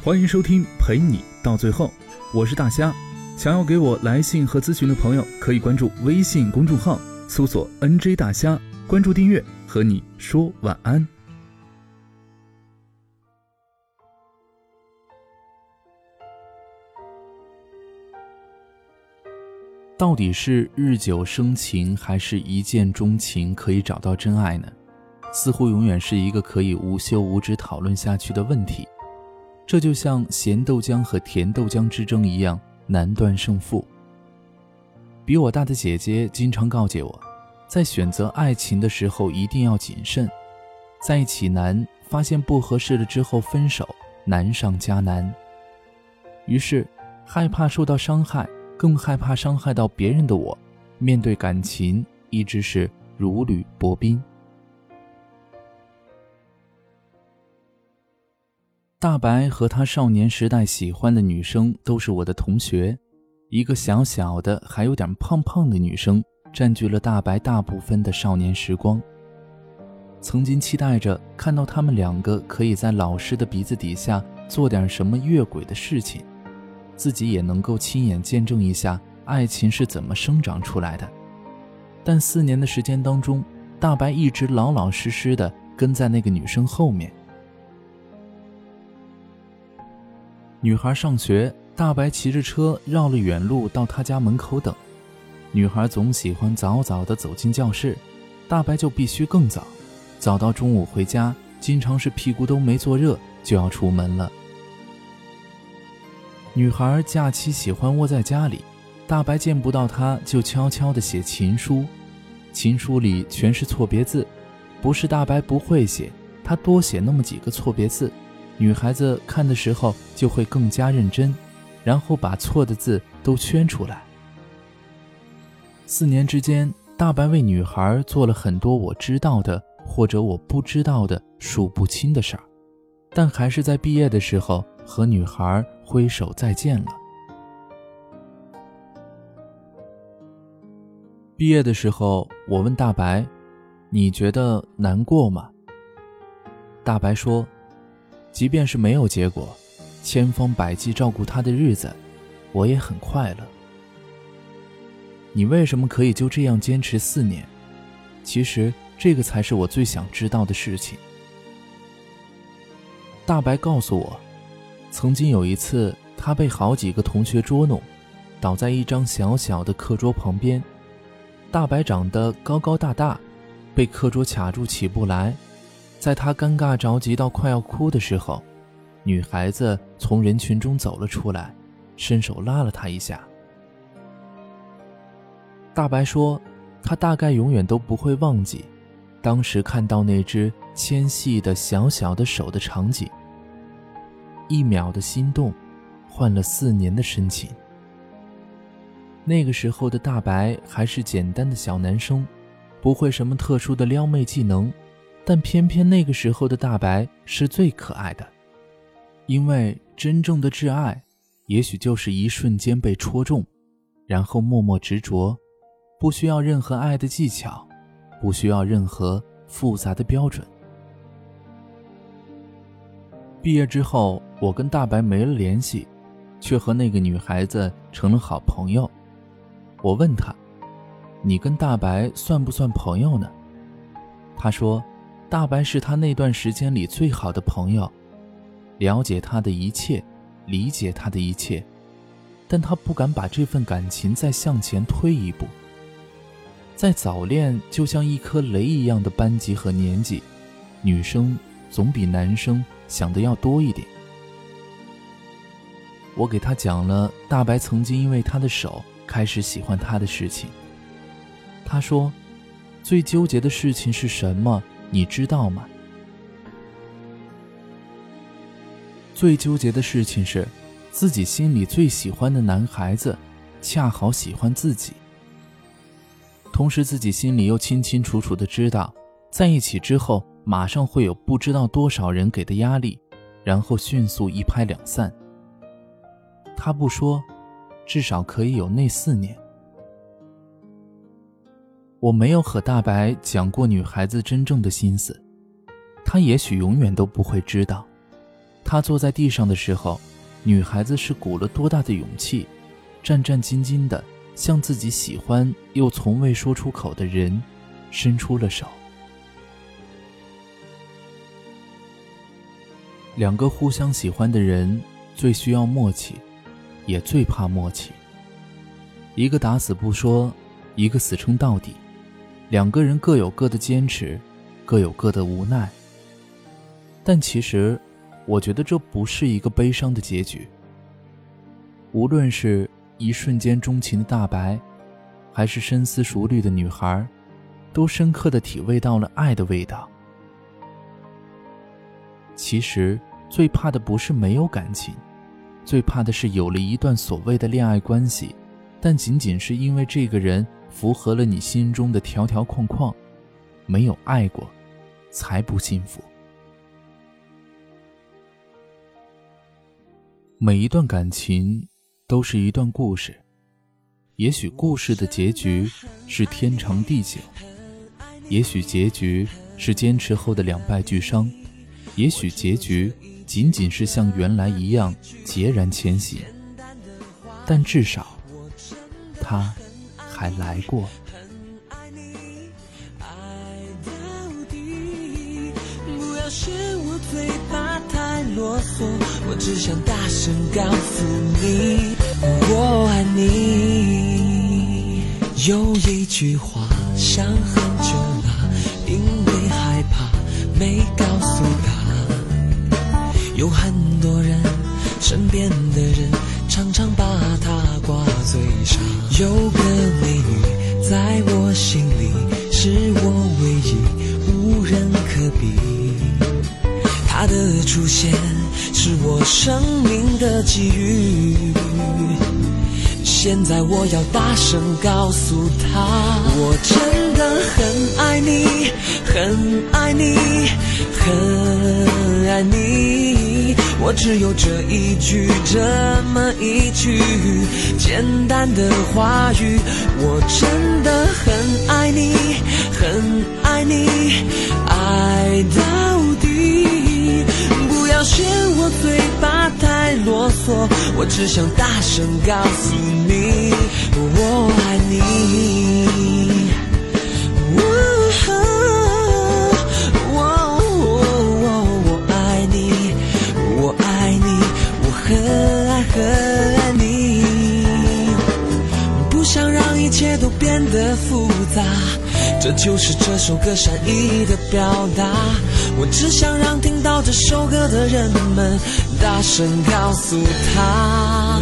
欢迎收听陪你到最后，我是大虾。想要给我来信和咨询的朋友，可以关注微信公众号，搜索 “nj 大虾”，关注订阅，和你说晚安。到底是日久生情，还是一见钟情可以找到真爱呢？似乎永远是一个可以无休无止讨论下去的问题。这就像咸豆浆和甜豆浆之争一样，难断胜负。比我大的姐姐经常告诫我，在选择爱情的时候一定要谨慎，在一起难，发现不合适了之后分手难上加难。于是，害怕受到伤害，更害怕伤害到别人的我，面对感情一直是如履薄冰。大白和他少年时代喜欢的女生都是我的同学，一个小小的还有点胖胖的女生占据了大白大部分的少年时光。曾经期待着看到他们两个可以在老师的鼻子底下做点什么越轨的事情，自己也能够亲眼见证一下爱情是怎么生长出来的。但四年的时间当中，大白一直老老实实的跟在那个女生后面。女孩上学，大白骑着车绕了远路到她家门口等。女孩总喜欢早早的走进教室，大白就必须更早，早到中午回家，经常是屁股都没坐热就要出门了。女孩假期喜欢窝在家里，大白见不到她就悄悄的写情书，情书里全是错别字，不是大白不会写，他多写那么几个错别字。女孩子看的时候就会更加认真，然后把错的字都圈出来。四年之间，大白为女孩做了很多我知道的或者我不知道的数不清的事儿，但还是在毕业的时候和女孩挥手再见了。毕业的时候，我问大白：“你觉得难过吗？”大白说。即便是没有结果，千方百计照顾他的日子，我也很快乐。你为什么可以就这样坚持四年？其实这个才是我最想知道的事情。大白告诉我，曾经有一次，他被好几个同学捉弄，倒在一张小小的课桌旁边。大白长得高高大大，被课桌卡住起不来。在他尴尬着急到快要哭的时候，女孩子从人群中走了出来，伸手拉了他一下。大白说：“他大概永远都不会忘记，当时看到那只纤细的小小的手的场景。一秒的心动，换了四年的深情。那个时候的大白还是简单的小男生，不会什么特殊的撩妹技能。”但偏偏那个时候的大白是最可爱的，因为真正的挚爱，也许就是一瞬间被戳中，然后默默执着，不需要任何爱的技巧，不需要任何复杂的标准。毕业之后，我跟大白没了联系，却和那个女孩子成了好朋友。我问他：“你跟大白算不算朋友呢？”他说。大白是他那段时间里最好的朋友，了解他的一切，理解他的一切，但他不敢把这份感情再向前推一步。在早恋就像一颗雷一样的班级和年纪，女生总比男生想的要多一点。我给他讲了大白曾经因为他的手开始喜欢他的事情。他说，最纠结的事情是什么？你知道吗？最纠结的事情是，自己心里最喜欢的男孩子，恰好喜欢自己。同时，自己心里又清清楚楚的知道，在一起之后，马上会有不知道多少人给的压力，然后迅速一拍两散。他不说，至少可以有那四年。我没有和大白讲过女孩子真正的心思，她也许永远都不会知道。他坐在地上的时候，女孩子是鼓了多大的勇气，战战兢兢地向自己喜欢又从未说出口的人伸出了手。两个互相喜欢的人最需要默契，也最怕默契。一个打死不说，一个死撑到底，两个人各有各的坚持，各有各的无奈。但其实，我觉得这不是一个悲伤的结局。无论是一瞬间钟情的大白，还是深思熟虑的女孩，都深刻的体味到了爱的味道。其实，最怕的不是没有感情，最怕的是有了一段所谓的恋爱关系，但仅仅是因为这个人符合了你心中的条条框框，没有爱过，才不幸福。每一段感情都是一段故事，也许故事的结局是天长地久，也许结局是坚持后的两败俱伤，也许结局仅仅是像原来一样孑然前行。但至少，他还来过。啰嗦，我只想大声告诉你，我爱你。有一句话想很久了，因为害怕没告诉他。有很多人，身边的人他的出现是我生命的机遇，现在我要大声告诉他，我真的很爱你，很爱你，很爱你。我只有这一句，这么一句简单的话语，我真的很爱你，很爱你，爱到。要嫌我嘴巴太啰嗦，我只想大声告诉你，我爱你。变得复杂，这就是这首歌善意的表达。我只想让听到这首歌的人们大声告诉他，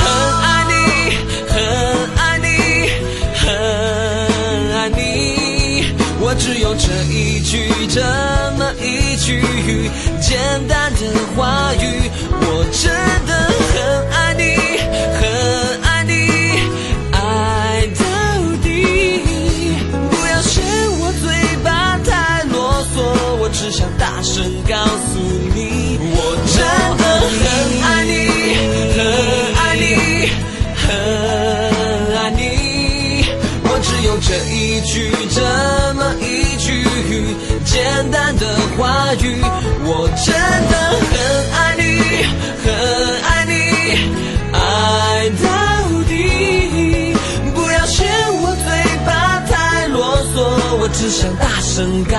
很爱你，很爱你，很爱你。我只有这一句，这么一句简单的话语，我真声告诉你，我真的很爱你，很爱你，很爱你。我只有这一句，这么一句简单的话语，我真的很爱你，很爱你，爱到底。不要嫌我嘴巴太啰嗦，我只想大声告